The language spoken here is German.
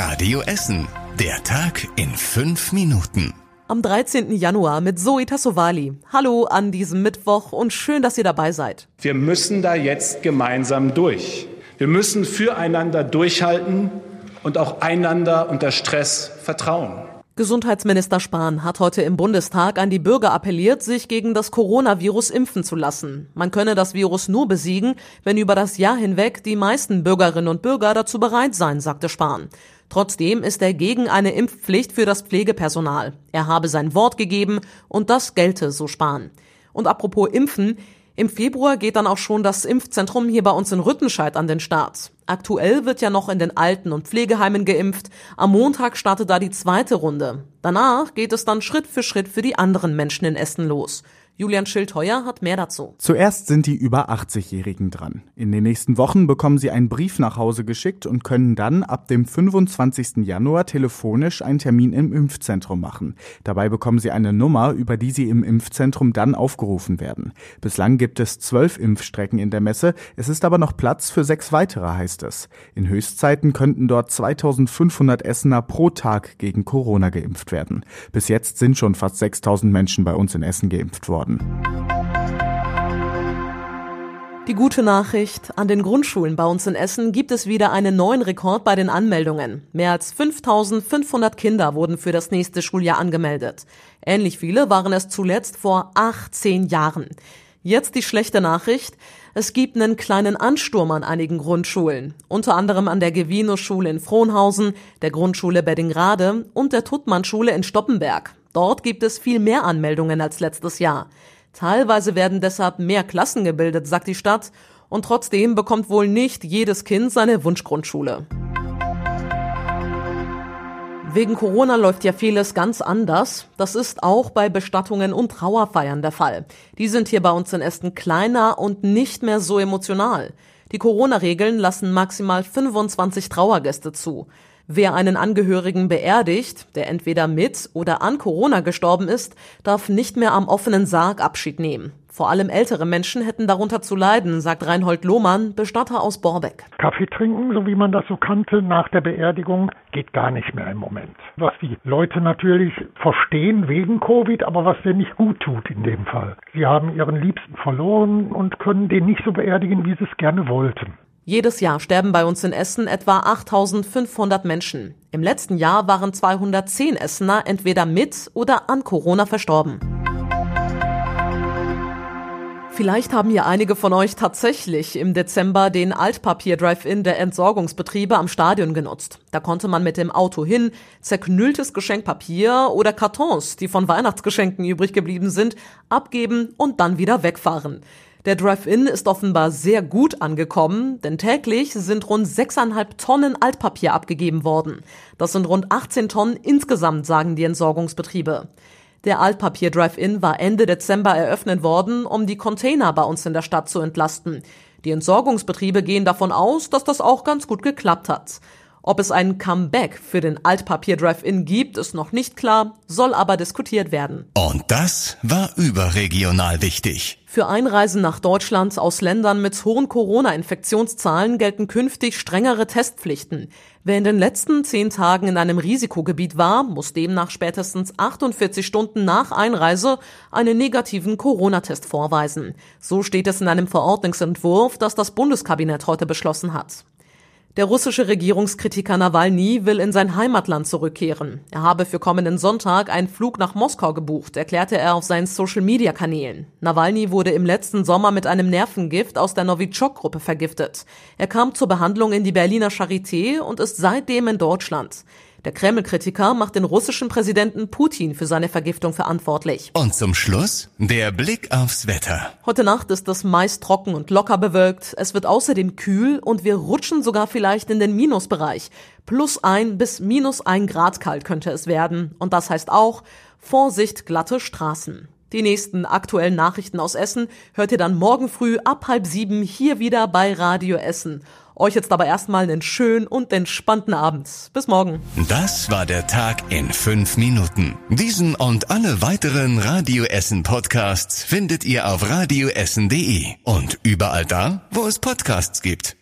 Radio Essen. Der Tag in fünf Minuten. Am 13. Januar mit Zoe Tassovali. Hallo an diesem Mittwoch und schön, dass ihr dabei seid. Wir müssen da jetzt gemeinsam durch. Wir müssen füreinander durchhalten und auch einander unter Stress vertrauen. Gesundheitsminister Spahn hat heute im Bundestag an die Bürger appelliert, sich gegen das Coronavirus impfen zu lassen. Man könne das Virus nur besiegen, wenn über das Jahr hinweg die meisten Bürgerinnen und Bürger dazu bereit seien, sagte Spahn. Trotzdem ist er gegen eine Impfpflicht für das Pflegepersonal. Er habe sein Wort gegeben und das gelte, so Spahn. Und apropos Impfen, im Februar geht dann auch schon das Impfzentrum hier bei uns in Rüttenscheid an den Start. Aktuell wird ja noch in den Alten- und Pflegeheimen geimpft. Am Montag startet da die zweite Runde. Danach geht es dann Schritt für Schritt für die anderen Menschen in Essen los. Julian Schildheuer hat mehr dazu. Zuerst sind die über 80-Jährigen dran. In den nächsten Wochen bekommen sie einen Brief nach Hause geschickt und können dann ab dem 25. Januar telefonisch einen Termin im Impfzentrum machen. Dabei bekommen sie eine Nummer, über die sie im Impfzentrum dann aufgerufen werden. Bislang gibt es zwölf Impfstrecken in der Messe. Es ist aber noch Platz für sechs weitere, heißt es. In Höchstzeiten könnten dort 2500 Essener pro Tag gegen Corona geimpft werden. Bis jetzt sind schon fast 6000 Menschen bei uns in Essen geimpft worden worden. Die gute Nachricht, an den Grundschulen bei uns in Essen gibt es wieder einen neuen Rekord bei den Anmeldungen. Mehr als 5500 Kinder wurden für das nächste Schuljahr angemeldet. Ähnlich viele waren es zuletzt vor 18 Jahren. Jetzt die schlechte Nachricht. Es gibt einen kleinen Ansturm an einigen Grundschulen. Unter anderem an der Gewino-Schule in Frohnhausen, der Grundschule Beddingrade und der Tuttmann-Schule in Stoppenberg. Dort gibt es viel mehr Anmeldungen als letztes Jahr. Teilweise werden deshalb mehr Klassen gebildet, sagt die Stadt, und trotzdem bekommt wohl nicht jedes Kind seine Wunschgrundschule. Wegen Corona läuft ja vieles ganz anders. Das ist auch bei Bestattungen und Trauerfeiern der Fall. Die sind hier bei uns in Essen kleiner und nicht mehr so emotional. Die Corona-Regeln lassen maximal 25 Trauergäste zu. Wer einen Angehörigen beerdigt, der entweder mit oder an Corona gestorben ist, darf nicht mehr am offenen Sarg Abschied nehmen. Vor allem ältere Menschen hätten darunter zu leiden, sagt Reinhold Lohmann, Bestatter aus Borbeck. Kaffee trinken, so wie man das so kannte nach der Beerdigung, geht gar nicht mehr im Moment. Was die Leute natürlich verstehen wegen Covid, aber was denen nicht gut tut in dem Fall. Sie haben ihren Liebsten verloren und können den nicht so beerdigen, wie sie es gerne wollten. Jedes Jahr sterben bei uns in Essen etwa 8500 Menschen. Im letzten Jahr waren 210 Essener entweder mit oder an Corona verstorben. Vielleicht haben ja einige von euch tatsächlich im Dezember den Altpapier-Drive-In der Entsorgungsbetriebe am Stadion genutzt. Da konnte man mit dem Auto hin zerknülltes Geschenkpapier oder Kartons, die von Weihnachtsgeschenken übrig geblieben sind, abgeben und dann wieder wegfahren. Der Drive-In ist offenbar sehr gut angekommen, denn täglich sind rund 6,5 Tonnen Altpapier abgegeben worden. Das sind rund 18 Tonnen insgesamt, sagen die Entsorgungsbetriebe. Der Altpapier Drive-In war Ende Dezember eröffnet worden, um die Container bei uns in der Stadt zu entlasten. Die Entsorgungsbetriebe gehen davon aus, dass das auch ganz gut geklappt hat. Ob es ein Comeback für den Altpapier Drive-In gibt, ist noch nicht klar, soll aber diskutiert werden. Und das war überregional wichtig. Für Einreisen nach Deutschland aus Ländern mit hohen Corona-Infektionszahlen gelten künftig strengere Testpflichten. Wer in den letzten zehn Tagen in einem Risikogebiet war, muss demnach spätestens 48 Stunden nach Einreise einen negativen Corona-Test vorweisen. So steht es in einem Verordnungsentwurf, das das Bundeskabinett heute beschlossen hat. Der russische Regierungskritiker Nawalny will in sein Heimatland zurückkehren. Er habe für kommenden Sonntag einen Flug nach Moskau gebucht, erklärte er auf seinen Social-Media-Kanälen. Nawalny wurde im letzten Sommer mit einem Nervengift aus der Novichok-Gruppe vergiftet. Er kam zur Behandlung in die Berliner Charité und ist seitdem in Deutschland. Der Kreml-Kritiker macht den russischen Präsidenten Putin für seine Vergiftung verantwortlich. Und zum Schluss der Blick aufs Wetter. Heute Nacht ist es meist trocken und locker bewölkt. Es wird außerdem kühl und wir rutschen sogar vielleicht in den Minusbereich. Plus ein bis minus ein Grad kalt könnte es werden. Und das heißt auch Vorsicht glatte Straßen. Die nächsten aktuellen Nachrichten aus Essen hört ihr dann morgen früh ab halb sieben hier wieder bei Radio Essen. Euch jetzt aber erstmal einen schönen und entspannten Abend. Bis morgen. Das war der Tag in fünf Minuten. Diesen und alle weiteren Radio Essen Podcasts findet ihr auf radioessen.de und überall da, wo es Podcasts gibt.